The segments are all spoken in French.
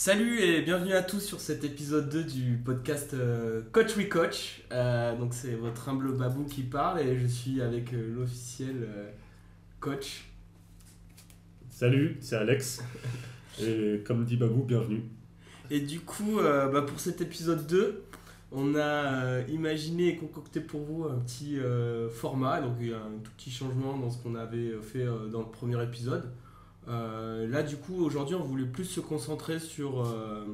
Salut et bienvenue à tous sur cet épisode 2 du podcast euh, Coach We Coach. Euh, donc c'est votre humble babou qui parle et je suis avec euh, l'officiel coach. Salut, c'est Alex. Et comme dit Babou, bienvenue. Et du coup, bah, pour cet épisode 2, on a imaginé et concocté pour vous un petit format. Donc un tout petit changement dans ce qu'on avait fait dans le premier épisode. Euh, là, du coup, aujourd'hui, on voulait plus se concentrer sur, euh,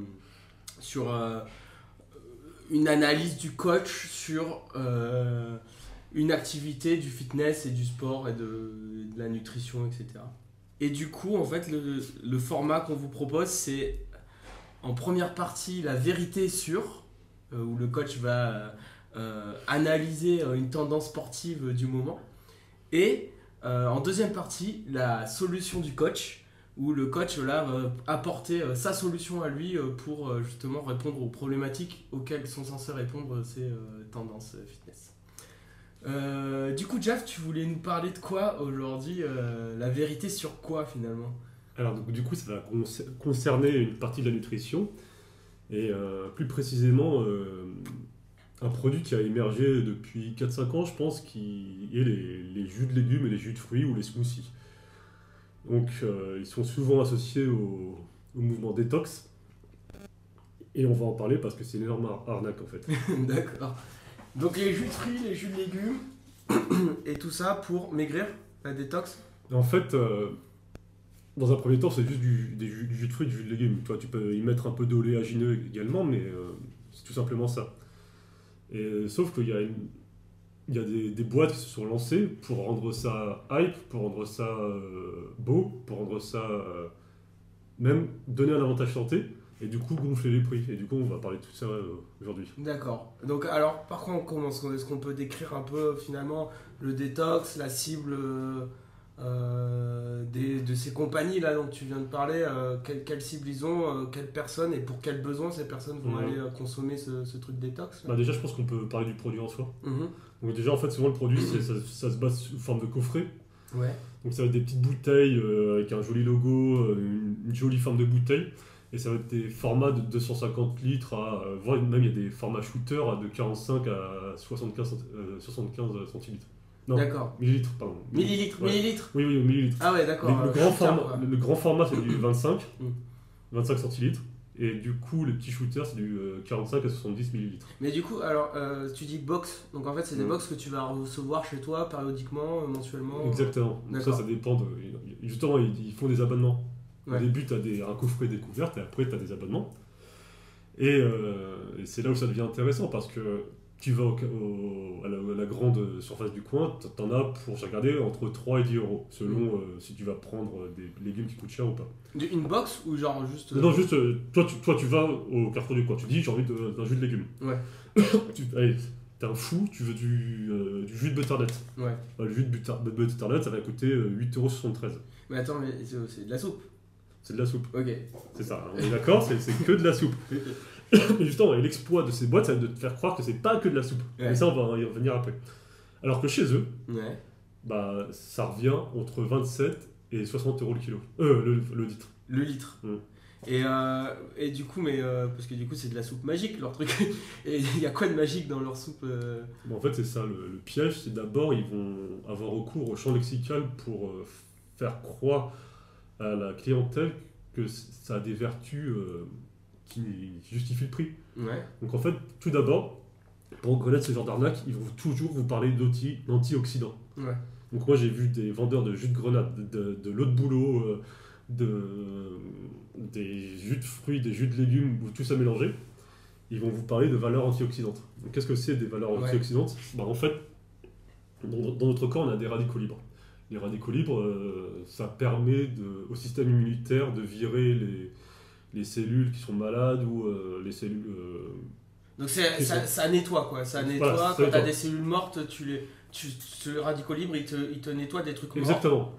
sur euh, une analyse du coach sur une activité du fitness et du sport et de, la nutrition, etc. Et du coup, en fait, le, le format qu'on vous propose, c'est en première partie la vérité sur, où le coach va analyser une tendance sportive du moment. Et euh, en deuxième partie, la solution du coach, où le coach là, va apporter euh, sa solution à lui euh, pour justement répondre aux problématiques auxquelles sont censées répondre ces tendances fitness. Du coup, Jeff, tu voulais nous parler de quoi aujourd'hui La vérité sur quoi finalement? Alors donc, du coup, ça va concer- concerner une partie de la nutrition et plus précisément un produit qui a émergé depuis 4-5 ans, je pense, qui est les, les jus de légumes et les jus de fruits ou les smoothies. Donc euh, ils sont souvent associés au, au mouvement détox. Et on va en parler parce que c'est une énorme ar- arnaque en fait. D'accord. Donc les jus de fruits, les jus de légumes et tout ça pour maigrir, la détox? En fait, euh, dans un premier temps, c'est juste du, des jus, du jus de fruits, du jus de légumes. Toi, tu peux y mettre un peu d'oléagineux également, mais euh, c'est tout simplement ça. Et, euh, sauf qu'il y a, il y a des, boîtes qui se sont lancées pour rendre ça hype, pour rendre ça euh, beau, pour rendre ça euh, même donner un avantage santé, et du coup gonfler les prix. Et du coup, on va parler de tout ça aujourd'hui. D'accord. Donc alors, par contre, on commence. Est-ce qu'on peut décrire un peu finalement le détox, la cible euh, des, de ces compagnies là dont tu viens de parler euh, quelle, quelle cible ils ont, euh, quelles personnes et pour quels besoins ces personnes vont Mhm. aller euh, consommer ce, ce truc détox Bah, déjà, je pense qu'on peut parler du produit en soi. Mhm. Donc déjà, en fait, souvent le produit, c'est- ça, ça se base sous forme de coffret. Ouais. Donc ça va être des petites bouteilles euh, avec un joli logo, une, une jolie forme de bouteille. Et ça va être des formats de 250 litres à... voire même il y a des formats shooter de 45 à 75, cent- euh, 75 centilitres. Non, D'accord. millilitres, pardon. Millilitres, Ouais. millilitres. Oui, oui, millilitres. Ah ouais, d'accord. le, euh, grand format, le, le grand format, c'est du 25, Mm. 25 centilitres. Et du coup, les petits shooters, c'est du euh, 45 à 70 millilitres. Mais du coup, alors, euh, tu dis box, donc en fait, c'est des Mm. box que tu vas recevoir chez toi périodiquement, euh, mensuellement. Exactement. Ça, ça dépend de... Justement, ils, ils font des abonnements. Ouais. Au début, tu as des, un coffret découverte et après, tu as des abonnements. Et, euh, et c'est là où ça devient intéressant parce que tu vas au- au- à, la, à la grande surface du coin, tu en as pour, j'ai regardé, entre 3 et 10 euros, selon Mm. euh, si tu vas prendre des légumes qui coûtent cher ou pas. Une box ou genre juste. euh, Non, juste, euh, toi tu, toi, tu vas au carrefour du coin, tu dis j'ai envie d'un jus de légumes. Ouais. tu, allez, t'es un fou, tu veux du, euh, du jus de butternut. Ouais. Bah, le jus de butter- de butternut, ça va coûter euh, 8,73€. Mais attends, mais c'est de la soupe. C'est de la soupe. Ok. C'est ça, on est d'accord, c'est c'est que de la soupe. Et justement, et l'exploit de ces boîtes, c'est de te faire croire que c'est pas que de la soupe. Ouais. Mais ça, on va y revenir après. Alors que chez eux, Ouais. bah, ça revient entre 27 et 60 euros le kilo. Euh, le, le litre. Le litre. Mm. Et, euh, et du coup, mais euh, parce que du coup, c'est de la soupe magique leur truc. Et il y a quoi de magique dans leur soupe euh? Mais en fait, c'est ça le, le piège, c'est d'abord, ils vont avoir recours au champ lexical pour faire croire à la clientèle que ça a des vertus qui justifient le prix. Ouais. Donc en fait, tout d'abord, pour connaître ce genre d'arnaque, ils vont toujours vous parler d'anti- d'antioxydants. Ouais. Donc moi j'ai vu des vendeurs de jus de grenade, de, de l'eau de boulot, euh, de, des jus de fruits, des jus de légumes, ou tout ça mélangé. Ils vont vous parler de valeurs antioxydantes. Qu'est-ce que c'est des valeurs Ouais. antioxydantes bah, En fait, dans, dans notre corps, on a des radicaux libres. Les radicaux libres, euh, ça permet de- au système immunitaire de virer les, les cellules qui sont malades ou euh, les cellules... euh, Donc ça, ça. ça nettoie quoi. Ça nettoie. Quand nettoie. t'as des cellules mortes, tu les. Tu, ce radico libre, il te, il te nettoie des trucs morts. Exactement.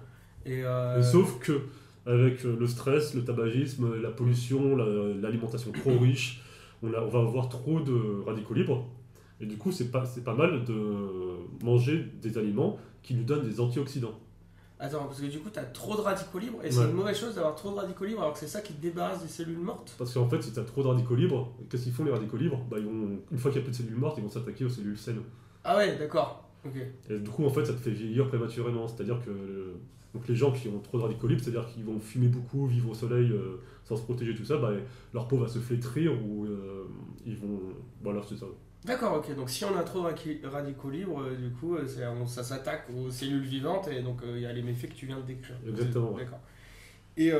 Et, euh, sauf que avec le stress, le tabagisme, la pollution, la- l'alimentation trop riche, on, a- on va avoir trop de radicaux libres. Et du coup, c'est pas, c'est pas mal de manger des aliments qui nous donnent des antioxydants. Attends, parce que du coup, t'as trop de radicaux libres et c'est une mauvaise chose d'avoir trop de radicaux libres alors que c'est ça qui te débarrasse des cellules mortes. Parce qu'en fait, si tu as trop de radicaux libres, qu'est-ce qu'ils font les radicaux libres? Bah, ils vont, Une fois qu'il n'y a plus de cellules mortes, ils vont s'attaquer aux cellules saines. Ah ouais, d'accord. Ok. Et du coup, en fait, ça te fait vieillir prématurément. C'est-à-dire que euh, donc les gens qui ont trop de radicaux libres, c'est-à-dire qu'ils vont fumer beaucoup, vivre au soleil euh, sans se protéger, tout ça, bah, leur peau va se flétrir ou euh, ils vont. Voilà, c'est ça. D'accord, ok. Donc si on a trop de radicaux libres, euh, du coup, euh, on- ça s'attaque aux cellules vivantes et donc euh, il y a les méfaits que tu viens de décrire. Exactement. D'accord. Et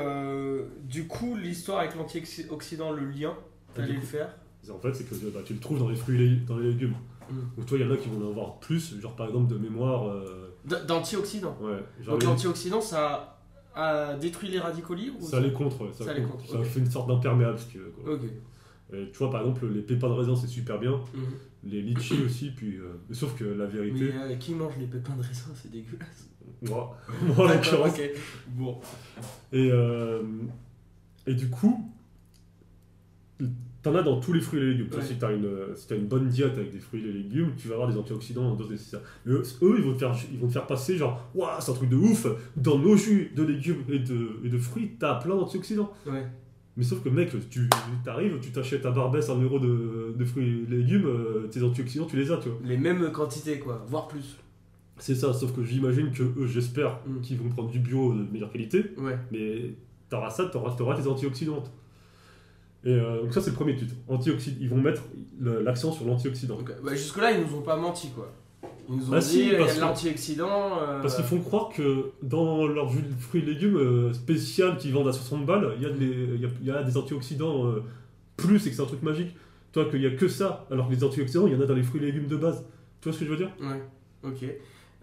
du coup, l'histoire avec l'antioxydant, le lien, Et t'allais le faire? En fait, c'est que bah, tu le trouves dans les fruits et dans les légumes. Mm. Donc, toi, il y en a qui vont en avoir plus, genre par exemple de mémoire. euh, D'antioxydants. ouais, Donc l'antioxydant, ça a détruit les radicaux libres ou ça les contre, ouais, ça, Ça les contre. Ça fait une sorte d'imperméable, si tu veux. quoi. Ok. Et tu vois, par exemple, les pépins de raisin, c'est super bien. Mhm. Les litchis aussi, puis. euh, sauf que la Mais vérité. euh, qui mange les pépins de raisin? C'est dégueulasse. Moi, moi en l'occurrence. ok. Bon. Et, euh, et du coup, t'en as dans tous les fruits et les légumes. Ouais. Si t'as une, si une bonne diète avec des fruits et des légumes, tu vas avoir des antioxydants en dose nécessaire. Mais eux, eux, ils, vont te faire, ils vont te faire passer genre, waouh, c'est un truc de ouf, dans nos jus de légumes et de, et de fruits, t'as plein d'antioxydants. Ouais. Mais sauf que mec, tu t'arrives, tu t'achètes à Barbès un euro de, de fruits et légumes, euh, tes antioxydants, tu les as, tu vois. Les mêmes quantités, quoi, voire plus. C'est ça, sauf que j'imagine que eux, j'espère Mm. qu'ils vont prendre du bio de meilleure qualité. Ouais. Mais t'auras ça, t'auras, t'auras tes antioxydants. Et euh, donc ça c'est le premier titre. Antioxyd- ils vont mettre l'accent sur l'antioxydant. Bah, jusque-là, ils nous ont pas menti, quoi. Ils nous ont Bah dit, si, il y a parce de euh, Parce qu'ils font croire que dans leur jus de fruits et légumes euh, spécial qu'ils vendent à 60 balles, il y, a de les- il y a, il y a des antioxydants euh, plus et que c'est un truc magique. Toi, qu'il y a que ça, alors que les antioxydants, il y en a dans les fruits et légumes de base. Tu vois ce que je veux dire? Ouais, ok.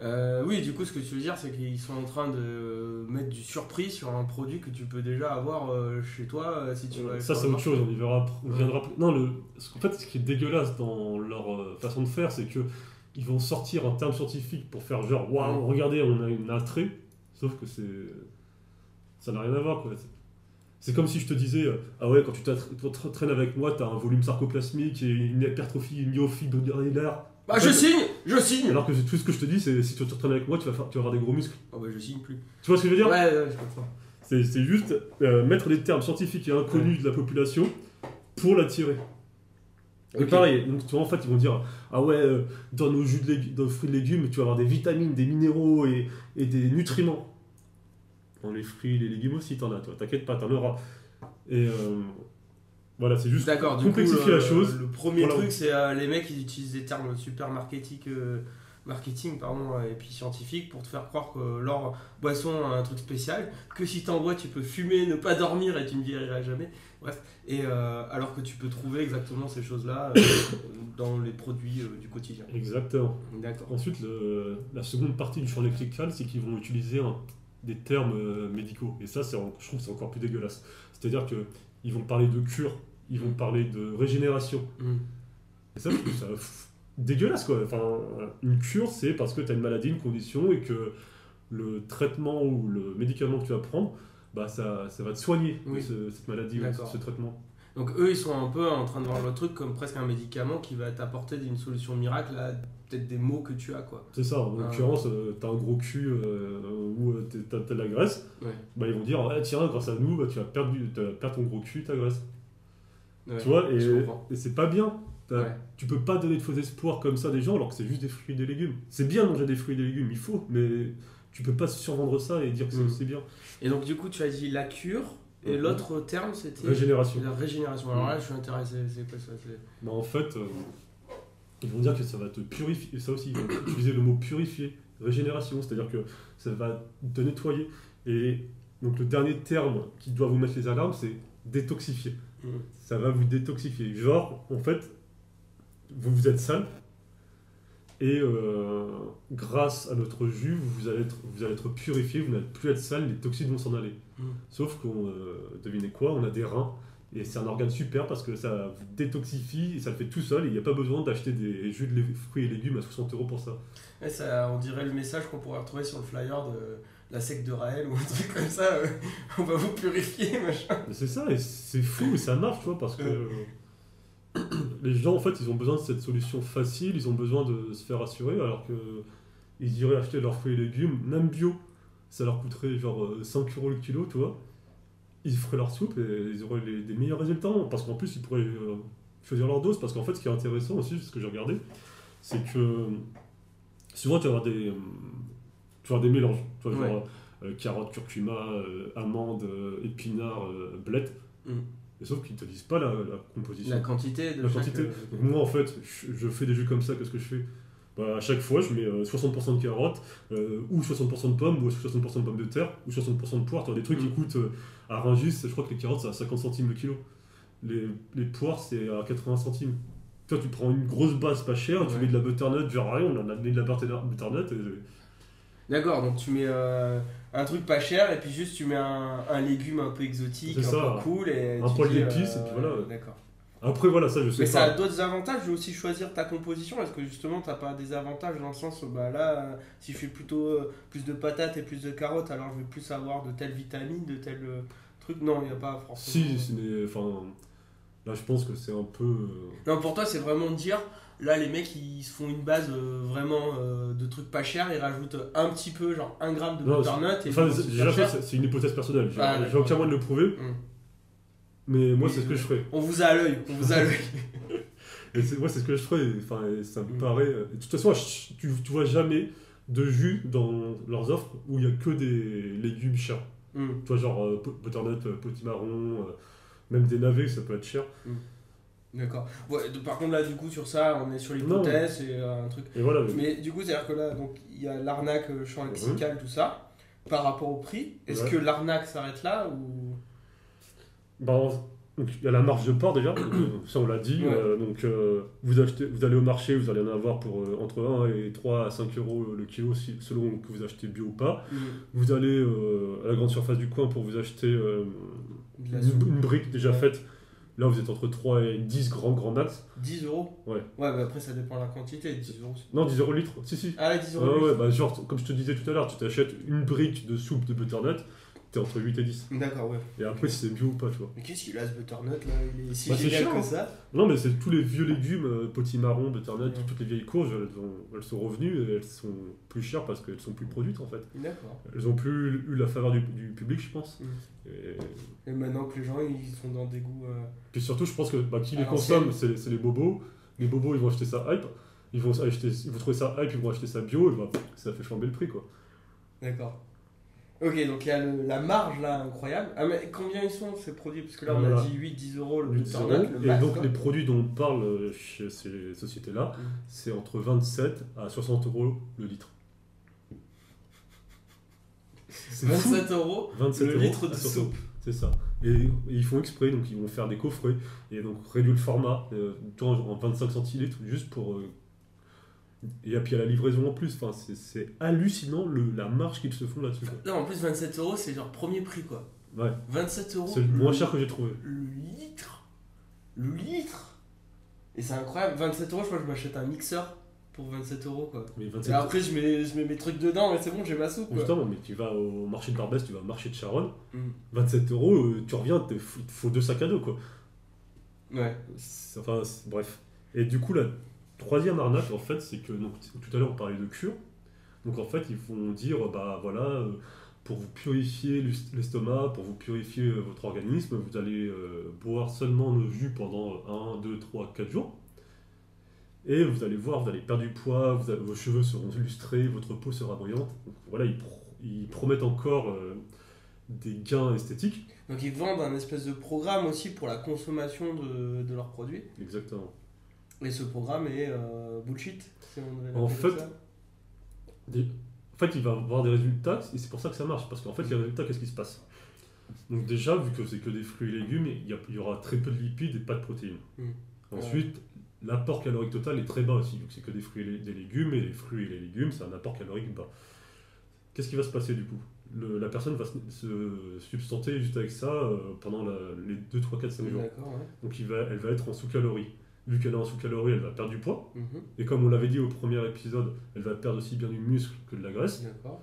Euh, oui, du coup, ce que tu veux dire, c'est qu'ils sont en train de mettre du surpris sur un produit que tu peux déjà avoir euh, chez toi euh, si tu vas. Ça, c'est autre chose, on y verra. On Ouais. viendra plus- Non, le... en fait, ce qui est dégueulasse dans leur euh, façon de faire, c'est que ils vont sortir un terme scientifique pour faire genre, waouh, Ouais. regardez, on a une entrée. Sauf que c'est. Ça n'a rien à voir, quoi. C'est- comme si je te disais, euh, ah ouais, quand tu t'attra- tu te traînes avec moi, t'as un volume sarcoplasmique et une hypertrophie myofibrillar. Bah, je signe Je signe Alors que tout ce que je te dis, c'est si tu te traînes avec moi, tu vas, faire- tu vas avoir des gros muscles. Oh, bah, je signe plus. Tu vois ce que je veux Ouais, dire? Ouais, je comprends. C'est c'est juste euh, mettre des termes scientifiques et inconnus de la population pour l'attirer. Et Ok. pareil, donc tu vois, en fait, ils vont dire Ah ouais, euh, dans nos jus de légumes, dans nos fruits et légumes, tu vas avoir des vitamines, des minéraux et, et des nutriments. Dans les fruits et les légumes aussi, t'en as, toi, t'inquiète pas, t'en auras. Et euh, voilà, c'est juste D'accord, coup, complexifier euh, la chose. Le premier truc, c'est euh, les mecs, ils utilisent des termes super marketing, euh, marketing pardon, et puis scientifiques pour te faire croire que leur boisson a un truc spécial, que si t'en bois, tu peux fumer, ne pas dormir et tu ne vieilliras jamais. Bref, et euh, alors que tu peux trouver exactement ces choses-là euh, dans les produits euh, du quotidien. Exactement. D'accord. Ensuite, le- la seconde partie du champ lexical, c'est qu'ils vont utiliser un- des termes médicaux. Et ça, c'est je trouve que c'est encore plus dégueulasse. C'est-à-dire qu'ils vont parler de cure, ils vont parler de régénération. Mm. Et ça, je trouve ça pff, dégueulasse, quoi. Enfin, une cure, c'est parce que tu as une maladie, une condition, et que le traitement ou le médicament que tu vas prendre, bah, ça, ça va te soigner de Oui. ce- cette maladie ou ce traitement. Donc eux, ils sont un peu en train de voir le truc comme presque un médicament qui va t'apporter une solution miracle à peut-être des maux que tu as, quoi. C'est ça, en Ah. l'occurrence, tu as un gros cul euh, ou euh, t'as t'as de la graisse, Ouais. bah, ils vont dire ouais, tiens, grâce à nous, bah, tu vas perdre, du- tu vas perdre ton gros cul, ta graisse. Ouais, tu vois, et, c'est pas bien. T'as- Ouais. Tu peux pas donner de faux espoirs comme ça à des gens alors que c'est juste des fruits et des légumes. C'est bien de manger des fruits et des légumes, il faut, mais tu peux pas survendre ça et dire que c'est Mhm. c'est bien. Et donc du coup, tu as dit la cure, et Mhm. l'autre terme, c'était Régénération. la régénération. Alors là, je suis intéressé, c'est quoi ça c'est- Bah, en fait, euh, ils vont dire que ça va te purifier, ça aussi, ils vont utiliser le mot purifier, régénération, c'est-à-dire que ça va te nettoyer. Et donc le dernier terme qui doit vous mettre les alarmes, c'est détoxifier. Mhm. Ça va vous détoxifier. Genre, en fait, vous vous êtes sale, et euh, grâce à notre jus, vous allez être, vous allez être purifié, vous n'allez plus être sale, les toxines vont s'en aller. Mhm. Sauf qu'on, euh, devinez quoi, on a des reins. Et c'est un organe super parce que ça vous détoxifie et ça le fait tout seul et il n'y a pas besoin d'acheter des jus de fruits et légumes à 60 euros pour ça. Ça, on dirait le message qu'on pourrait retrouver sur le flyer de la secte de Raël ou un truc comme ça. euh, on va vous purifier, machin. C'est ça et c'est fou et ça marche, tu vois, parce que les gens en fait ils ont besoin de cette solution facile, ils ont besoin de se faire assurer alors que ils iraient acheter leurs fruits et légumes, même bio, ça leur coûterait genre euh, 5 euros le kilo, tu vois. Ils feraient leur soupe et ils auraient les- des meilleurs résultats. Parce qu'en plus, ils pourraient euh, choisir leur dose. Parce qu'en fait, ce qui est intéressant aussi, ce que j'ai regardé, c'est que souvent tu vas avoir des, euh, tu vas avoir des mélanges. Tu Ouais. genre euh, carottes, curcuma, euh, amandes, euh, épinards, euh, blettes. Mm. Et sauf qu'ils te disent pas la, la composition. La quantité de La chaque, quantité. euh, Donc moi en fait, je, je fais des jus comme ça, qu'est-ce que je fais? Bah, À chaque fois, je mets euh, 60% de carottes, euh, ou 60% de pommes, ou 60% de pommes de terre, ou 60% de poires. Tu des trucs qui Mm. coûtent euh, à Rungis, je crois que les carottes c'est à 50 centimes le kilo. Les, les poires c'est à 80 centimes. Toi, tu prends une grosse base pas chère, tu mets de la butternut, genre rien, on en a mis de la butter- butternut. Et, D'accord, donc tu mets euh, un truc pas cher et puis juste tu mets un, un légume un peu exotique, un C'est ça. peu cool et Un poil dis, euh, d'épices, et puis voilà. D'accord. Après voilà, ça je sais Mais ça a d'autres avantages de aussi choisir ta composition. Est-ce que justement t'as pas des avantages dans le sens où bah là, euh, si je fais plutôt euh, plus de patates et plus de carottes, alors je vais plus avoir de telle vitamine, de tel euh, truc? Non, il n'y a pas forcément. Si, ce n'est- enfin, là je pense que c'est un peu. euh, Non, pour toi, c'est vraiment de dire là, les mecs ils se font une base euh, vraiment euh, de trucs pas chers, ils rajoutent un petit peu, genre un gramme de Non, butternut et Enfin, déjà, c'est une hypothèse personnelle. J'ai Ah, aucun moyen de le prouver. Mm. Mais moi, c'est ce que je ferais. On vous a à l'œil, on vous a à l'œil. Et moi, c'est ce que je ferais. Enfin, ça me Mm. paraît. euh, De toute façon, je- tu, tu vois jamais de jus dans leurs offres où il y a que des légumes chers. Hmm. Tu vois, genre butternut, potimarron, même des navets, ça peut être cher. D'accord. Ouais, par contre, là, du coup, sur ça, on est sur l'hypothèse et euh, un truc. Et voilà. mais- Mais du coup, c'est-à-dire que là, donc, il y a l'arnaque euh, champ lexical, tout ça, par rapport au prix. Est-ce Ouais. que l'arnaque s'arrête là ou? Donc, il y a la marge de port déjà, ça on l'a dit. Ouais. euh, donc euh, vous, achetez, vous allez au marché, vous allez en avoir pour entre 1 et 3 à 5 euros le kilo si- selon que vous achetez bio ou pas. Hmm. Vous allez à la grande surface du coin pour vous acheter une, une brique déjà faite. Là vous êtes entre 3 et 10 grands grand max. 10 euros Ouais. Ouais, mais après, ça dépend de la quantité. 10 euros. Non 10 euros le litre, si si. Ah, là, 10 Ouais, euros. ouais, bah, genre comme je te disais tout à l'heure, tu t'achètes une brique de soupe de butternut, t'es entre 8 et 10. D'accord, ouais. Et après si c'est bio ou pas, tu vois. Mais qu'est-ce qu'il a ce butternut là? Il est si Bah, génial que hein. ça. Non, mais c'est tous les vieux légumes, euh, potimarron, butternut, Ouais. toutes les vieilles courges, elles, ont- elles sont revenues et elles sont plus chères parce qu'elles sont plus produites en fait. D'accord. Elles ont plus eu la faveur du, du public, je pense. Mm. Et Et maintenant que les gens, ils sont dans des goûts. euh, puis surtout, je pense que bah, qui les consomme, c'est c'est les bobos. Les bobos, ils vont acheter ça hype. Ils vont, acheter, ils vont trouver ça hype, ils vont acheter ça bio, et bah, ça fait flamber le prix quoi. D'accord. Ok, donc il y a le- la marge là incroyable. Ah, mais combien ils sont ces produits? Parce que là, on a dit 8-10 euros le 8 butternut, euros. le Et max, donc, quoi. les produits dont on parle euh, chez ces sociétés-là, Mm. c'est entre 27 à 60 euros le litre. C'est fou. 27 euros 27 le euros litre de à 60. soupe. C'est ça. Et, et ils font exprès, donc ils vont faire des coffrets et donc réduire le format euh, vois, en 25 centilitres juste pour. euh, et puis à la livraison en plus. Enfin, c'est- hallucinant le, la marge qu'ils se font là-dessus. Là, en plus, 27 euros, c'est leur premier prix quoi. Ouais. 27 euros. C'est le moins cher que j'ai trouvé. Le litre Le litre Et c'est incroyable. 27 euros, je crois que je m'achète un mixeur pour 27 euros quoi. Mais Et 27 après, je mets, je mets mes trucs dedans et c'est bon, j'ai ma soupe quoi. Justement, mais tu vas au marché de Barbès, tu vas au marché de Charonne, Mm. 27 euros, euh, tu reviens, il te faut deux sacs à dos quoi. Ouais. Enfin, bref. Et du coup, la troisième arnaque, en fait, c'est que donc, tout à l'heure, on parlait de cure. Donc, en fait, ils vont dire bah voilà, euh, pour vous purifier l'est- l'estomac, pour vous purifier euh, votre organisme, vous allez euh, boire seulement le jus pendant 1, 2, 3, 4 jours. Et vous allez voir, vous allez perdre du poids, vous allez- vos cheveux seront illustrés, votre peau sera brillante. Donc, voilà, ils, pro- ils promettent encore euh, des gains esthétiques. Donc ils vendent un espèce de programme aussi pour la consommation de, de leurs produits. Exactement. Et ce programme est euh, bullshit. si on devait En fait, comme ça. Des- En fait, il va avoir des résultats, et c'est pour ça que ça marche. Parce qu'en fait, les résultats, qu'est-ce qui se passe? Donc déjà, vu que c'est que des fruits et légumes, il y, a- il y aura très peu de lipides et pas de protéines. Mm. Ensuite, l'apport calorique total est très bas aussi, vu que c'est que des fruits et les- des légumes, et les fruits et les légumes, c'est un apport calorique bas. Qu'est-ce qui va se passer du coup? Le- La personne va se, se substanter juste avec ça euh, pendant la- les 2, 3, 4, 5 jours. Ouais. Donc il va, elle va être en sous-calories. Vu qu'elle est en sous-calories, elle va perdre du poids. Mhm. Et comme on l'avait dit au premier épisode, elle va perdre aussi bien du muscle que de la graisse. D'accord.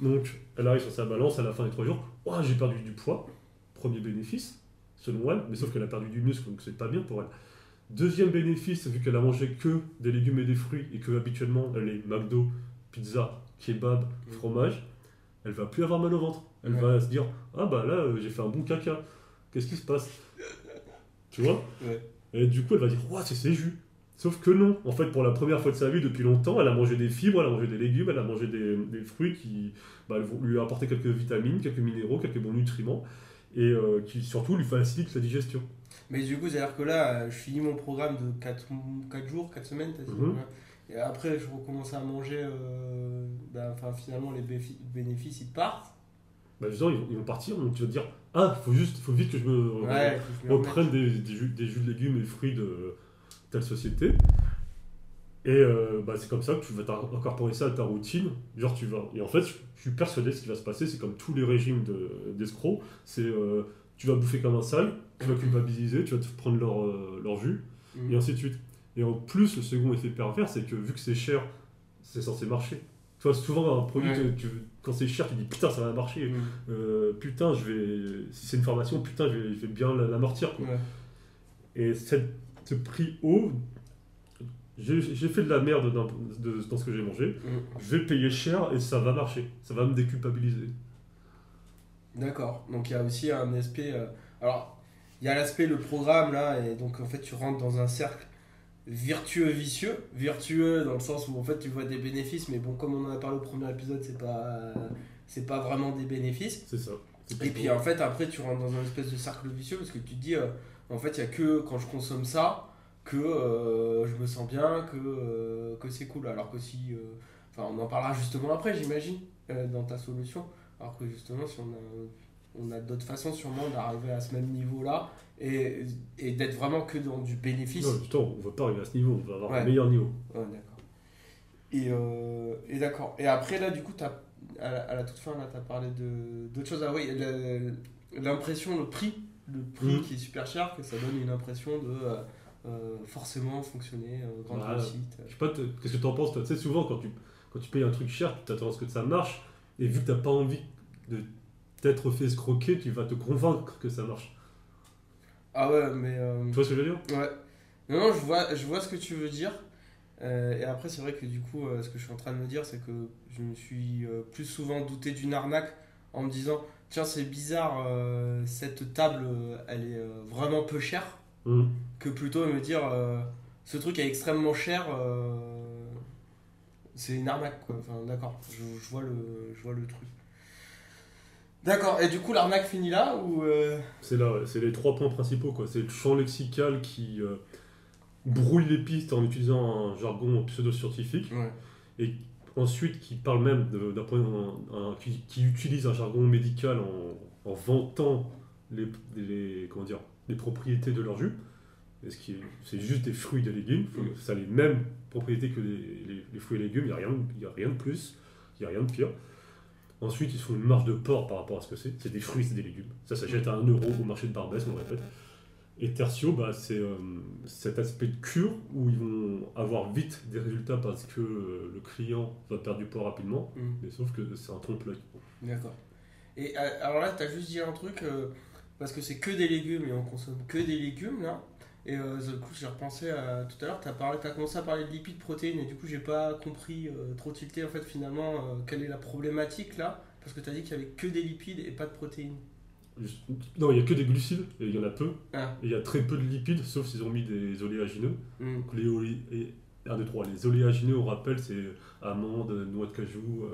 Donc, elle arrive sur sa balance à la fin des trois jours. Ouah, j'ai perdu du poids. Premier bénéfice, selon elle, mais sauf qu'elle a perdu du muscle, donc c'est pas bien pour elle. Deuxième bénéfice, vu qu'elle a mangé que des légumes et des fruits, et que habituellement elle est McDo, pizza, kebab, Mm. fromage, elle va plus avoir mal au ventre. Elle Ouais. va se dire Ah bah là, euh, j'ai fait un bon caca. Qu'est-ce qui se passe? Tu vois? Ouais. Et du coup, elle va dire c'est ces jus. Sauf que non. En fait, pour la première fois de sa vie, depuis longtemps, elle a mangé des fibres, elle a mangé des légumes, elle a mangé des, des fruits qui bah, vont lui apporter quelques vitamines, quelques minéraux, quelques bons nutriments. Et euh, qui surtout lui facilitent sa digestion. Mais du coup, c'est-à-dire que là, je finis mon programme de 4, jours, 4 semaines, t'as dit Mhm. Et après, je recommence à manger. euh, Enfin, finalement, les bénéfices, ils partent. Bah, justement, ils, vont- ils vont partir, donc tu vas te dire Ah, faut juste, faut vite que je me Ouais, faut que je m'y remette. reprenne des, des jus, des jus de légumes et fruits de telle société. Et euh, bah, c'est comme ça que tu vas t'in- incorporer ça à ta routine. Genre, tu vas. Et en fait, je, je suis persuadé ce qui va se passer, c'est comme tous les régimes de- d'escrocs c'est euh, tu vas bouffer comme un sale, tu vas culpabiliser, tu vas te prendre leur, euh, leur jus, Mhm. et ainsi de suite. Et en plus, le second effet pervers, c'est que vu que c'est cher, c'est censé marcher. Tu vois, souvent, un produit, Ouais. tu- tu- quand c'est cher, tu dis putain, ça va marcher. Mhm. Euh, putain, je vais. Si c'est une formation, putain, je vais, je vais bien la- l'amortir. quoi. Ouais. Et cette, ce prix haut, j'ai j'ai fait de la merde dans, de- dans ce que j'ai mangé. Mhm. Je vais payer cher et ça va marcher. Ça va me déculpabiliser. D'accord. Donc il y a aussi un aspect. euh, Alors, il y a l'aspect le programme là, et donc en fait tu rentres dans un cercle vertueux vicieux. Vertueux dans le sens où en fait tu vois des bénéfices, mais bon, comme on en a parlé au premier épisode, c'est pas c'est pas vraiment des bénéfices. C'est ça. Et puis en fait après tu rentres dans un espèce de cercle vicieux parce que tu te dis euh, en fait il y a que quand je consomme ça que euh, je me sens bien, que, euh, que c'est cool. Alors que si. Enfin, on en parlera justement après, j'imagine, dans ta solution. Alors que justement, si on a, on a d'autres façons sûrement d'arriver à ce même niveau-là et, et d'être vraiment que dans du bénéfice. Non, du temps, on va pas arriver à ce niveau, on va avoir Ouais. un meilleur niveau. Ouais, d'accord. Et, euh, et d'accord. Et après, là, du coup, t'as, à, la, à la toute fin, là, tu as parlé de, d'autres choses. Ah oui, l'impression, le prix, le prix Mhm. qui est super cher, que ça donne une impression de euh, euh, forcément fonctionner, euh, grande Voilà. réussite. Je sais pas, qu'est-ce que tu en penses toi? Tu sais, souvent, quand tu, quand tu payes un truc cher, tu t'attends à ce que ça marche. Et vu que t'as pas envie de t'être fait escroquer, tu vas te convaincre que ça marche. Ah ouais, mais. euh, Tu vois ce que je veux dire? Ouais. Non, non, je vois, je vois ce que tu veux dire. Euh, et après, c'est vrai que du coup, euh, ce que je suis en train de me dire, c'est que je me suis euh, plus souvent douté d'une arnaque en me disant Tiens, c'est bizarre, cette table, elle est vraiment peu chère. Hum. Que plutôt me dire Ce truc est extrêmement cher, c'est une arnaque, quoi. Enfin, d'accord, je, je vois le, je vois le truc. D'accord, et du coup, l'arnaque finit là ou. euh, C'est là, ouais, c'est les trois points principaux. quoi. C'est le champ lexical qui euh, brouille les pistes en utilisant un jargon pseudo-scientifique. Ouais. Ensuite, qui parle même d'un point, qui, qui utilise un jargon médical en, en vantant les, les- comment dire, les propriétés de leur jus. Et ce qui est- c'est juste des fruits et des légumes. Mm. Ça a les mêmes propriétés que les, les- les fruits et légumes. Il n'y a, rien- il y a rien de plus. Il n'y a rien de pire. Ensuite, ils font une marge de porc par rapport à ce que c'est. C'est des fruits, c'est des légumes. Ça s'achète à 1 euro au marché de Barbès, on répète. Et tertio, bah, c'est euh, cet aspect de cure où ils vont avoir vite des résultats parce que euh, le client va perdre du poids rapidement. hmm. Mais sauf que c'est un trompe-l'œil. D'accord. Et euh, alors là, tu as juste dit un truc, euh, parce que c'est que des légumes et on consomme que des légumes là. Et euh, du coup, j'ai repensé à tout à l'heure, tu as, as commencé à parler de lipides, protéines, et du coup, j'ai pas compris euh, trop tilté en fait finalement euh, quelle est la problématique là, parce que tu as dit qu'il y avait que des lipides et pas de protéines. Non, il n'y a que des glucides, et il y en a peu. Ah, Et il y a très peu de lipides, sauf s'ils ont mis des oléagineux. hmm. Donc les olé... et... un, deux, trois. Les oléagineux, on rappelle, c'est amandes, noix de cajou,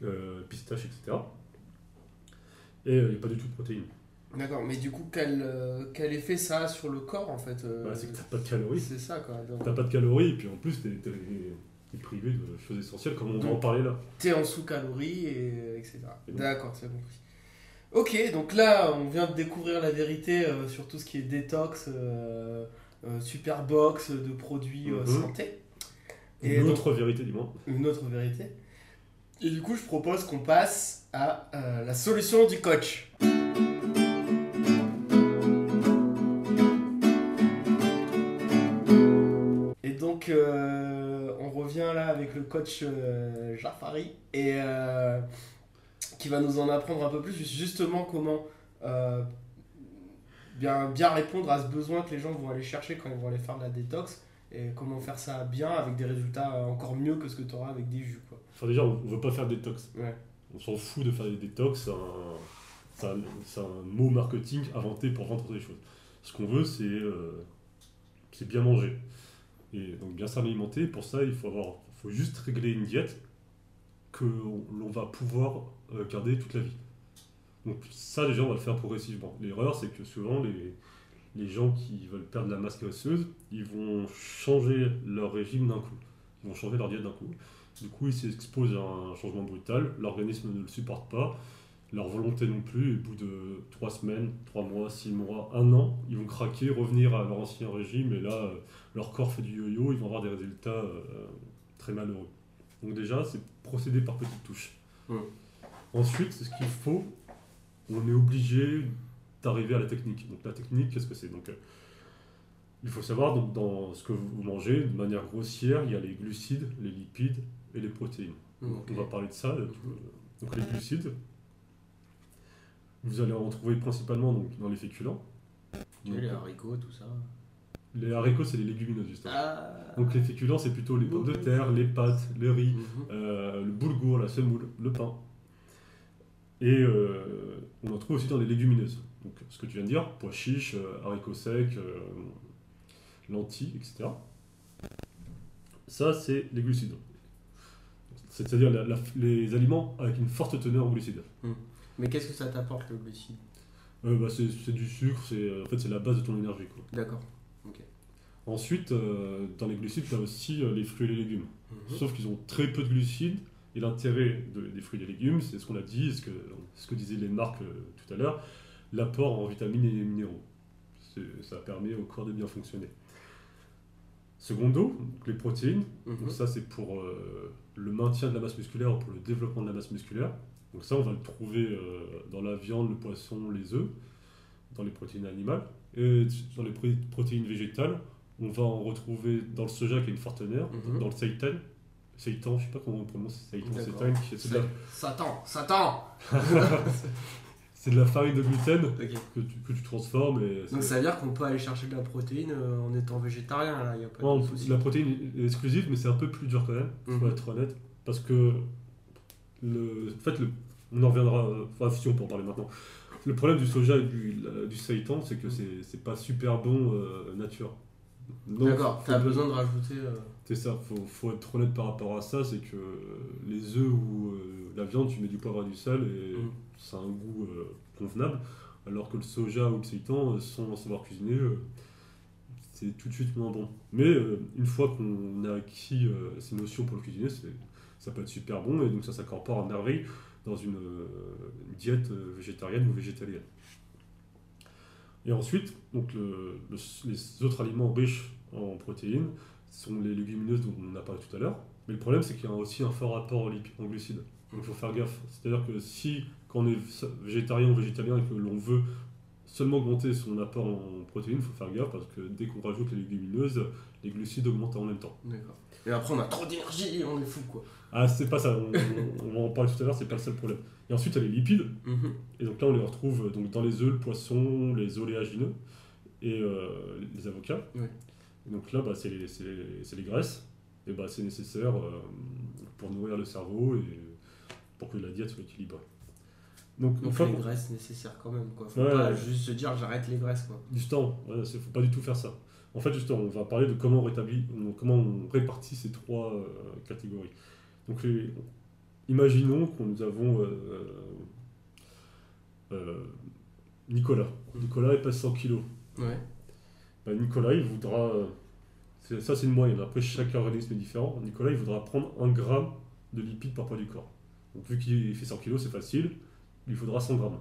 ca- pistaches, etc. Et il n'y a pas du tout de protéines. D'accord, mais du coup, quel, euh, quel effet ça a sur le corps en fait euh, Bah, c'est que t'as pas de calories. C'est ça quoi. Donc, T'as pas de calories, et puis en plus, t'es t'es- t'es privé de choses essentielles, comme on va en parler là. T'es en sous-calories, et, etc. Et donc- D'accord, c'est compris. Ok, donc là, on vient de découvrir la vérité euh, sur tout ce qui est détox, super box de produits Mhm. santé. Et Une donc, autre vérité, dis-moi. une autre vérité. Et du coup, je propose qu'on passe à la solution du coach. Coach euh, Jafari et euh, qui va nous en apprendre un peu plus justement comment euh, bien, bien répondre à ce besoin que les gens vont aller chercher quand ils vont aller faire de la détox et comment faire ça bien avec des résultats encore mieux que ce que tu auras avec des jus. Quoi. Enfin, déjà, on veut pas faire de détox. Ouais. On s'en fout de faire des détox, c'est un, c'est un- mot marketing inventé pour vendre des choses. Ce qu'on veut, c'est euh, c'est bien manger. Et donc bien s'alimenter, pour ça, il faut, avoir, faut juste régler une diète que l'on va pouvoir euh, garder toute la vie. Donc ça, déjà, on va le faire progressivement. L'erreur, c'est que souvent, les, les gens qui veulent perdre la masse graisseuse, ils vont changer leur régime d'un coup. Ils vont changer leur diète d'un coup. Du coup, ils s'exposent à un changement brutal, l'organisme ne le supporte pas, leur volonté non plus, et au bout de 3 semaines, 3 mois, 6 mois, 1 an, ils vont craquer, revenir à leur ancien régime, et là, euh, leur corps fait du yo-yo, ils vont avoir des résultats euh, très malheureux. Donc déjà, c'est procéder par petites touches. Ensuite, ce qu'il faut, on est obligé d'arriver à la technique. Donc la technique, qu'est-ce que c'est? Donc, euh, Il faut savoir, donc, dans ce que vous mangez, de manière grossière, il y a les glucides, les lipides et les protéines. Donc. On va parler de ça. là, tout- Donc les glucides, vous allez en trouver principalement donc, dans les féculents. Les haricots, tout ça? Les haricots, c'est les légumineuses, justement. Ah Donc les féculents, c'est plutôt les pommes de terre, les pâtes, le riz, Mhm. euh, le boulgour, la semoule, le pain. Et euh, on en trouve aussi dans les légumineuses. Donc ce que tu viens de dire, pois chiches, euh, haricots secs, lentilles, etc. Ça, c'est les glucides. C'est-à-dire les aliments avec une forte teneur en glucides. Mais qu'est-ce que ça t'apporte le glucide? Euh, bah, c'est du sucre, c'est en fait c'est la base de ton énergie. Quoi. Ensuite, euh, dans les glucides, tu as aussi euh, les fruits et les légumes. Mhm. Sauf qu'ils ont très peu de glucides. Et l'intérêt de- des fruits et des légumes, c'est ce qu'on a dit, ce que, ce que disaient les marques euh, tout à l'heure, l'apport en vitamines et minéraux. Ça permet au corps de bien fonctionner. Secondo, les protéines. Mhm. Donc ça, c'est pour euh, le maintien de la masse musculaire ou pour le développement de la masse musculaire. Donc ça, on va le trouver euh, dans la viande, le poisson, les œufs, dans les protéines animales. Et dans les protéines végétales, on va en retrouver dans le soja qui a une forte teneur, Mhm. dans le seitan. Seitan, je sais pas comment on prononce seitan, seitan, la- Satan Satan c'est de la farine de gluten que tu, que tu transformes. Et Donc ça veut dire qu'on peut aller chercher de la protéine euh, en étant végétarien là, il a pas Non, de la protéine est exclusive, mais c'est un peu plus dur quand même, faut Mhm. être honnête. Parce que, le, en fait, le, on en reviendra, euh, enfin, si on peut en parler maintenant. Le problème du soja et du, du seitan, c'est que c'est c'est pas super bon euh, nature. Donc, D'accord, faut- t'as besoin de rajouter. euh, C'est ça, faut, faut être honnête par rapport à ça, c'est que les œufs ou euh, la viande, tu mets du poivre et du sel et Mhm. ça a un goût euh, convenable, alors que le soja ou le seitan, euh, sans savoir cuisiner, euh, c'est tout de suite moins bon. Mais euh, une fois qu'on a acquis euh, ces notions pour le cuisiner, c'est- ça peut être super bon et donc ça s'incorpore à merveille dans une, euh, diète euh, végétarienne ou végétalienne. Et ensuite, donc le- le- les autres aliments riches en protéines sont les légumineuses dont on a parlé tout à l'heure. Mais le problème, c'est qu'il y a aussi un fort rapport en, glucides. Donc il faut faire gaffe. C'est-à-dire que si, quand on est végétarien ou végétalien et que l'on veut seulement augmenter son apport en protéines, il faut faire gaffe parce que dès qu'on rajoute les légumineuses, les glucides augmentent en même temps. D'accord. Et après on a trop d'énergie, on est fou quoi. Ah, c'est pas ça, on, on- en parler tout à l'heure, c'est pas le seul problème. Et ensuite, il y a les lipides. Mhm. Et donc là, on les retrouve euh, donc, dans les œufs, le poisson, les oléagineux et euh, les avocats. Et donc là, bah, c'est les, les- les graisses. Et bah, c'est nécessaire euh, pour nourrir le cerveau et pour que la diète soit équilibrée. Donc, Donc fois les graisses nécessaires quand même quoi. Faut Ouais, pas ouais. juste se dire j'arrête les graisses quoi. Justement, il ne faut pas du tout faire ça. En fait, justement, on va parler de comment on, rétablit, comment on répartit ces trois euh, catégories. Donc, les- imaginons que nous avons euh, euh, Nicolas. Nicolas, il pèse 100 kilos. Ouais. Ben, Nicolas, il voudra. Ça, c'est une moyenne. Après, chaque organisme est différent. Nicolas, il voudra prendre un gramme de lipides par poids du corps. Donc, vu qu'il fait 100 kg, c'est facile. Il faudra 100 grammes.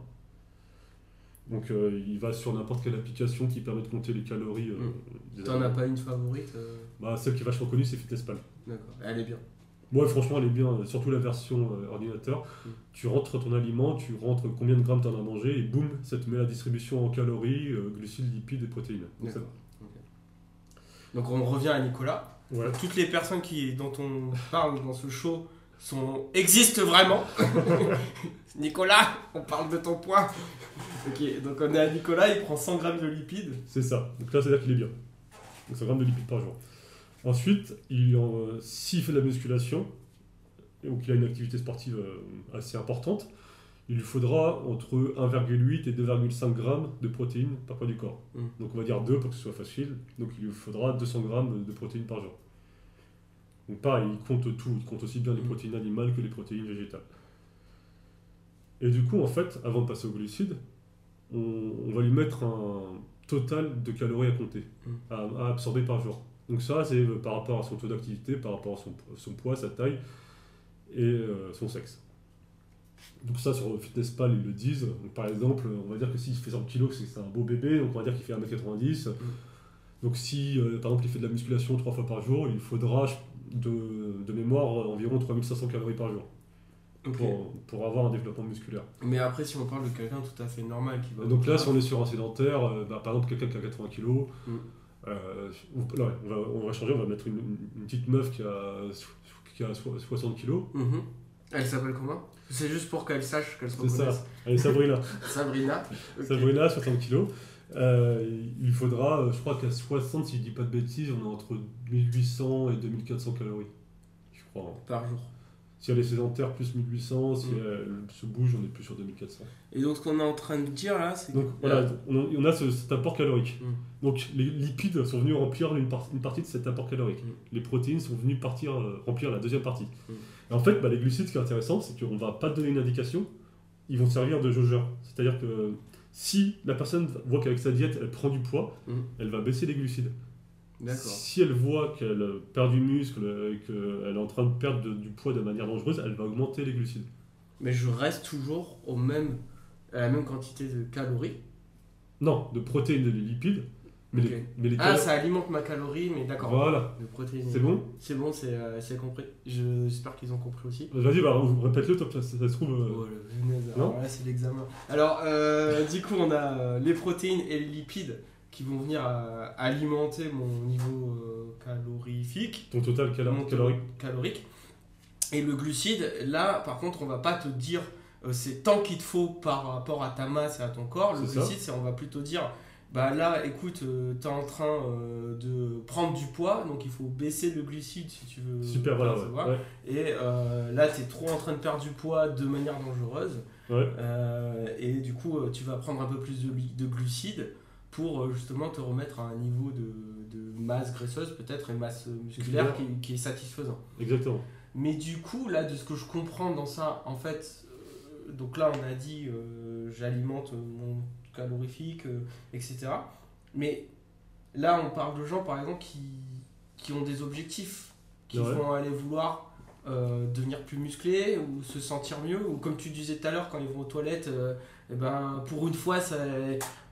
Donc, euh, il va sur n'importe quelle application qui permet de compter les calories. euh, des T'en as pas une favorite euh, bah, Celle qui est vachement connue, c'est FitnessPal. D'accord. Elle est bien. Moi, franchement, elle est bien, euh, surtout la version euh, ordinateur. Mm. Tu rentres ton aliment, tu rentres combien de grammes tu en as mangé, et boum, ça te met la distribution en calories, euh, glucides, lipides et protéines. Donc, ça- D'accord. Ok. Donc on revient à Nicolas. ouais. Toutes les personnes qui, dont on parle dans ce show sont, existent vraiment. Nicolas, on parle de ton poids. Ok, donc on est à Nicolas, il prend 100 grammes de lipides. C'est ça. Donc là, c'est-à-dire qu'il est bien. Donc 100 grammes de lipides par jour. Ensuite, il euh, s'il fait de la musculation, ou qu'il a une activité sportive euh, assez importante, il lui faudra entre 1,8 et 2,5 grammes de protéines par poids du corps. Mm. Donc on va dire 2 pour que ce soit facile. Donc il lui faudra 200 grammes de protéines par jour. Donc pareil, il compte tout, il compte aussi bien les Mm. protéines animales que les protéines végétales. Et du coup, en fait, avant de passer aux glucides, on, on va lui mettre un total de calories à compter, Mm. à, à absorber par jour. Donc ça, c'est euh, par rapport à son taux d'activité, par rapport à son, son poids, sa taille et euh, son sexe. Donc ça, sur FitnessPal, ils le disent. Donc, par exemple, on va dire que s'il fait 100 kg, c'est que c'est un beau bébé, donc on va dire qu'il fait 1m90. Donc si, euh, par exemple, il fait de la musculation trois fois par jour, il faudra de, de mémoire environ 3500 calories par jour pour, pour avoir un développement musculaire. Mais après, si on parle de quelqu'un tout à fait normal qui va. Donc là, si on est sur un sédentaire, euh, bah, par exemple quelqu'un qui a 80 kg, Mm. Euh, on, on va, on va changer, on va mettre une, une- petite meuf qui a, qui a so- 60 kg. Mhm. Elle s'appelle comment? C'est juste pour qu'elle sache qu'elle se C'est ça. reconnaisse. Allez, Sabrina. Sabrina. Ok. Sabrina, 60 kg. Euh, il faudra, euh, je crois qu'à 60, si je dis pas de bêtises, on est entre 1800 et 2400 calories. Je crois. Par jour. Si elle est sédentaire, plus 1800. Si Mm. elle se bouge, on est plus sur 2400. Et donc, ce qu'on est en train de dire là, c'est. Donc que- voilà, on, on a ce- cet apport calorique. Mm. Donc les lipides sont venus remplir une, par- une partie de cet apport calorique. Mm. Les protéines sont venues partir, euh, remplir la deuxième partie. Et en fait, bah, les glucides, ce qui est intéressant, c'est qu'on ne va pas donner une indication, ils vont servir de jaugeur. C'est-à-dire que si la personne voit qu'avec sa diète, elle prend du poids, elle va baisser les glucides. Si elle voit qu'elle perd du muscle et qu'elle est en train de perdre de- du poids de manière dangereuse, elle va augmenter les glucides. Mais je reste toujours au même, à la même quantité de calories. Non, de protéines et de lipides, mais, les, mais les Ah, ça alimente ma calorie, mais d'accord. Voilà, De protéines. c'est bon? C'est bon, c'est euh, compris. Je- J'espère qu'ils ont compris aussi. Vas-y, bah, répète-le, ça, ça se trouve. euh, Oh, le punaise, Non? alors là c'est l'examen. Alors, euh, du coup, on a euh, les protéines et les lipides qui vont venir euh, alimenter mon niveau euh, calorifique, Ton total mon calorique. calorique. Et le glucide, là, par contre, on va pas te dire euh, c'est tant qu'il te faut par rapport à ta masse et à ton corps. Le glucide, c'est on va plutôt dire bah là, écoute, tu es en train euh, de prendre du poids, donc il faut baisser le glucide si tu veux. Super, voilà. Ouais. Ouais, Et euh, là, tu es trop en train de perdre du poids de manière dangereuse. ouais. Euh, et du coup, euh, tu vas prendre un peu plus de glucides pour euh, justement te remettre à un niveau de, de masse graisseuse, peut-être, et masse musculaire qui, qui est satisfaisant. Exactement. Mais du coup, là, de ce que je comprends dans ça, en fait, euh, donc là, on a dit euh, j'alimente mon calorifique, euh, etc. Mais là, on parle de gens, par exemple, qui, qui ont des objectifs, qui Ouais. vont aller vouloir euh, devenir plus musclés ou se sentir mieux, ou comme tu disais tout à l'heure, quand ils vont aux toilettes, euh, eh ben, pour une fois, ça.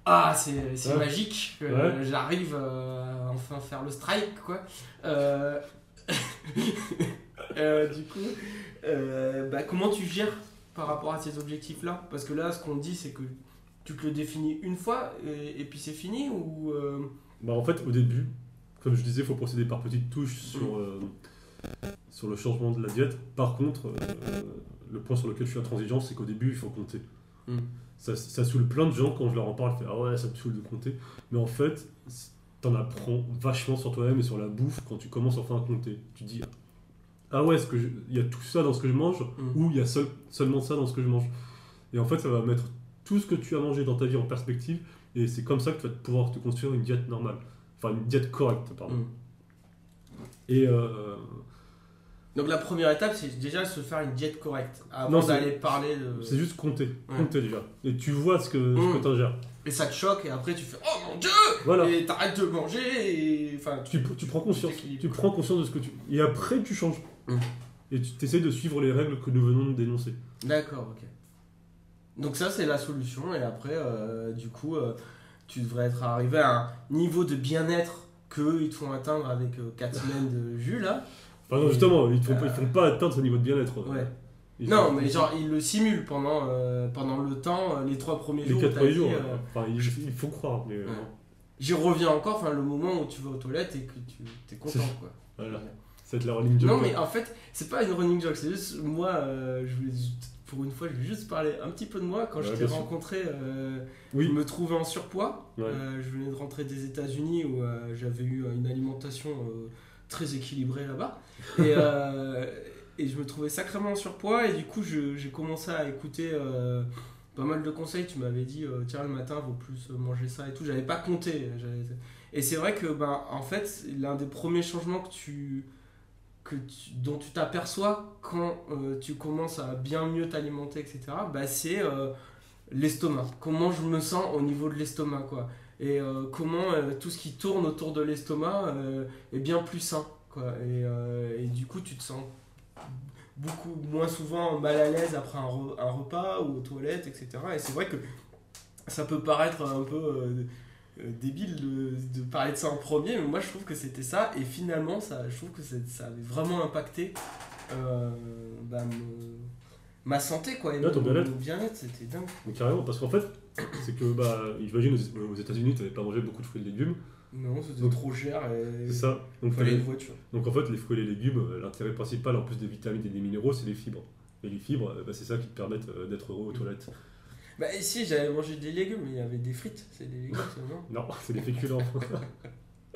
Ah, c'est Ouais. magique, euh, Ouais. j'arrive euh, à enfin faire le strike, quoi. Euh, euh, du coup, euh, bah, comment tu gères par rapport à ces objectifs-là? Parce que là, ce qu'on dit, c'est que tu te le définis une fois et, et puis c'est fini ou euh, Bah, en fait, au début, comme je disais, il faut procéder par petites touches sur, euh, sur le changement de la diète. Par contre, euh, le point sur lequel je suis intransigeant, c'est qu'au début, il faut compter. Mm. Ça, ça saoule plein de gens quand je leur en parle. Ils font, ah ouais, ça me saoule de compter. Mais en fait, t'en apprends vachement sur toi-même et sur la bouffe quand tu commences enfin à compter. Tu dis, ah ouais, est-ce que il y a tout ça dans ce que je mange Mm. ou il y a seul- seulement ça dans ce que je mange? Et en fait, ça va mettre tout ce que tu as mangé dans ta vie en perspective et c'est comme ça que tu vas pouvoir te construire une diète normale. Enfin, une diète correcte, pardon. Mm. Et euh, Donc la première étape, c'est déjà se faire une diète correcte avant d'aller parler de. c'est juste compter. Ouais. Compter déjà. Et tu vois ce que, Mm. ce que tu ingères. Et ça te choque et après tu fais oh mon dieu Voilà. et t'arrêtes de manger et enfin Tu, tu prends conscience. Tu prends conscience de ce que tu. Et après, tu changes. Mm. Et tu essaies de suivre les règles que nous venons de dénoncer. D'accord, ok. Donc ça c'est la solution et après euh, du coup euh, tu devrais être arrivé à un niveau de bien-être que ils te font atteindre avec 4 semaines de jus là. Enfin, non, justement, ils ne font, Euh, pas- font atteindre ce niveau de bien-être. Ouais. Ils Non font- mais genre ils le simulent pendant, euh, pendant le temps, euh, les trois premiers Les jours. 4 t'as premiers jours. euh. Enfin, il, il faut croire. Mais, euh, Ouais. J'y reviens encore, enfin le moment où tu vas aux toilettes et que tu es content quoi. Voilà. C'est la running joke. Non mais en fait c'est pas une running joke, c'est juste moi euh, je voulais pour une fois je vais juste parler un petit peu de moi quand je t'ai rencontré euh, Oui. je me trouvais en surpoids, Ouais. Euh, je venais de rentrer des États-Unis où euh, j'avais eu une alimentation euh, très équilibrée là-bas et, euh, et je me trouvais sacrément en surpoids et du coup j'ai commencé à écouter euh, pas mal de conseils. Tu m'avais dit euh, tiens le matin vaut plus manger ça et tout. J'avais pas compté. Et c'est vrai que ben en fait l'un des premiers changements que tu que tu- dont tu t'aperçois quand tu commences à bien mieux t'alimenter etc. Bah c'est l'estomac. Comment je me sens au niveau de l'estomac quoi. Et euh, comment euh, tout ce qui tourne autour de l'estomac euh, est bien plus sain quoi. Et, et du coup tu te sens beaucoup moins souvent mal à l'aise après un, re- un repas ou aux toilettes, etc. Et c'est vrai que ça peut paraître un peu euh, débile de, de parler de ça en premier, mais moi je trouve que c'était ça. Et finalement, ça, je trouve que ça avait vraiment impacté euh, bah, me- ma santé, quoi. Et ton bien-être. mon bien-être, c'était dingue. Mais carrément, parce qu'en fait, c'est que, bah, j'imagine aux, États-Unis, tu n'avais pas mangé beaucoup de fruits et de légumes. Non, c'était trop cher et C'est ça. Donc, fallait une voiture. donc, en fait, les fruits et les légumes, euh, l'intérêt principal, en plus des vitamines et des minéraux, c'est les fibres. Et les fibres, euh, bah, c'est ça qui te permettent euh, d'être heureux aux toilettes. Bah ici, j'avais mangé des légumes, mais il y avait des frites. C'est des légumes, ça, non? Non, c'est des féculents.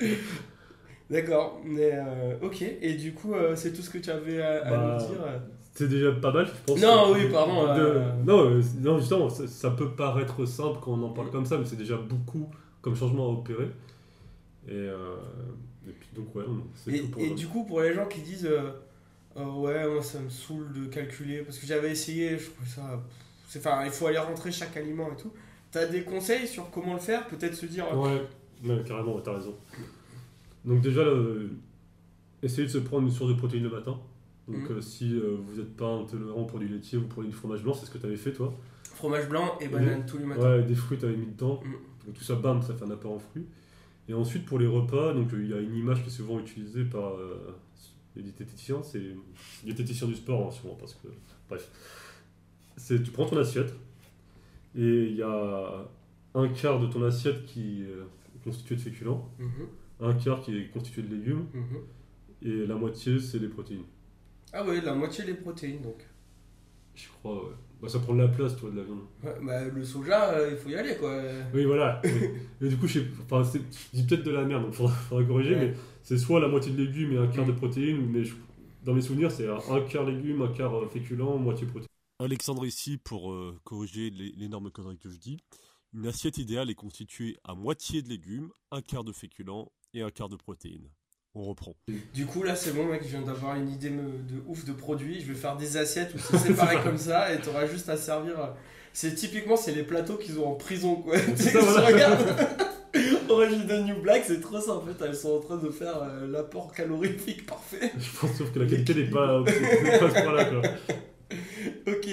D'accord, mais euh, ok. Et du coup, euh, c'est tout ce que tu avais à, à Bah, nous dire? C'est déjà pas mal, je pense. Non, oui, pardon, de- euh, Non, euh, non, justement, ça, ça peut paraître simple quand on en parle comme ça, mais c'est déjà beaucoup comme changement à opérer. Et, euh, et puis, donc, ouais, c'est Et, pour et du coup, pour les gens qui disent euh, Ouais, moi ça me saoule de calculer, parce que j'avais essayé, je trouvais ça. Enfin, il faut aller rentrer chaque aliment et tout. T'as des conseils sur comment le faire Peut-être se dire. Ouais, ouais, carrément, t'as raison. Donc déjà, là, essayez de se prendre une source de protéines le matin. Donc Mhm. euh, si euh, vous n'êtes pas intolérant pour du laitier ou pour du fromage blanc, c'est ce que tu avais fait toi. Fromage blanc et banane tous les matins. Ouais, des fruits tu avais mis dedans. Mhm. Donc tout ça, bam, ça fait un apport en fruits. Et ensuite pour les repas, donc euh, il y a une image qui est souvent utilisée par les diététiciens, c'est les diététiciens du sport hein, souvent parce que bref. C'est tu prends ton assiette et il y a un quart de ton assiette qui est constitué de féculents Mhm, un quart qui est constitué de légumes mhm. et la moitié c'est des protéines. Ah ouais, la moitié des protéines donc. Je crois, ouais. Bah, ça prend de la place, toi, de la viande. Ouais, bah, le soja, euh, il faut y aller quoi. Oui, voilà. mais, mais du coup, je sais- enfin, c'est- je dis peut-être de la merde, donc faudra, faudra corriger, Ouais. mais c'est soit la moitié de légumes et un quart Mm. de protéines, mais je- dans mes souvenirs, c'est un quart légumes, un quart euh, féculent, moitié protéines. Alexandre ici pour euh, corriger les- l'énorme connerie que je dis. Une assiette idéale est constituée à moitié de légumes, un quart de féculents et un quart de protéines. On reprend. Du coup, là, c'est bon, mec, je viens d'avoir une idée de ouf de produit. Je vais faire des assiettes où c'est séparé comme ça et t'auras juste à servir. euh, C'est typiquement, c'est les plateaux qu'ils ont en prison, quoi. Tu sais, ça, voilà. tu regardes Origin de New Black, c'est trop ça en fait. Elles sont en train de faire euh, l'apport calorifique parfait. Je pense sauf que la qualité n'est pas, n'est pas à ce point-là, quoi. Ok.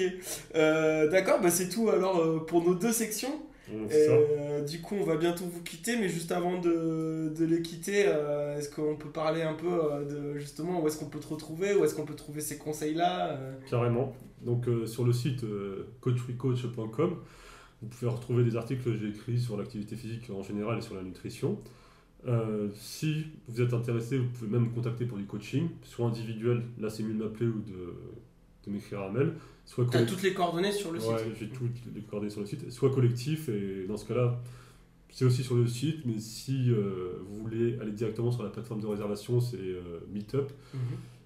Euh, D'accord, bah c'est tout alors euh, pour nos deux sections. Euh, du coup, on va bientôt vous quitter, mais juste avant de, de les quitter, euh, est-ce qu'on peut parler un peu euh, de justement où est-ce qu'on peut te retrouver, où est-ce qu'on peut trouver ces conseils-là Carrément. Donc sur le site coachwecoach.com, vous pouvez retrouver des articles que j'ai écrits sur l'activité physique en général et sur la nutrition. Euh, si vous êtes intéressé, vous pouvez même me contacter pour du coaching, soit individuel, là c'est mieux de m'appeler ou de, de m'écrire un mail, soit T'as toutes les coordonnées sur le Ouais, site. j'ai toutes les coordonnées sur le site, soit collectif, et dans ce cas-là, c'est aussi sur le site, mais si euh, vous voulez aller directement sur la plateforme de réservation, c'est euh, Meetup. Mhm.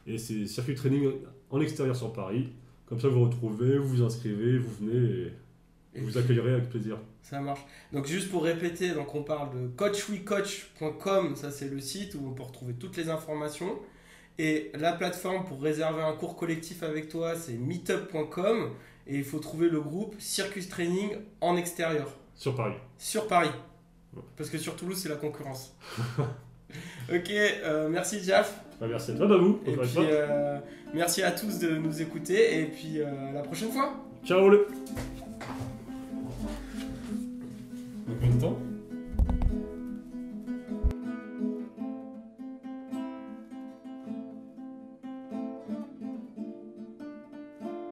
Et c'est circuit training en extérieur sur Paris. Comme ça, vous retrouvez, vous vous inscrivez, vous venez et Et vous puis, accueillerez avec plaisir. Ça marche. Donc juste pour répéter, donc on parle de coachwecoach.com, ça c'est le site où on peut retrouver toutes les informations. Et la plateforme pour réserver un cours collectif avec toi, c'est meetup.com. Et il faut trouver le groupe Circus Training en extérieur, Sur Paris. sur Paris. Parce que sur Toulouse, c'est la concurrence. ok, euh, merci Jaf. Bah, merci à toi, Babou. Et puis euh, merci à tous de nous écouter. Et puis euh, à la prochaine fois. Ciao le Combien de temps?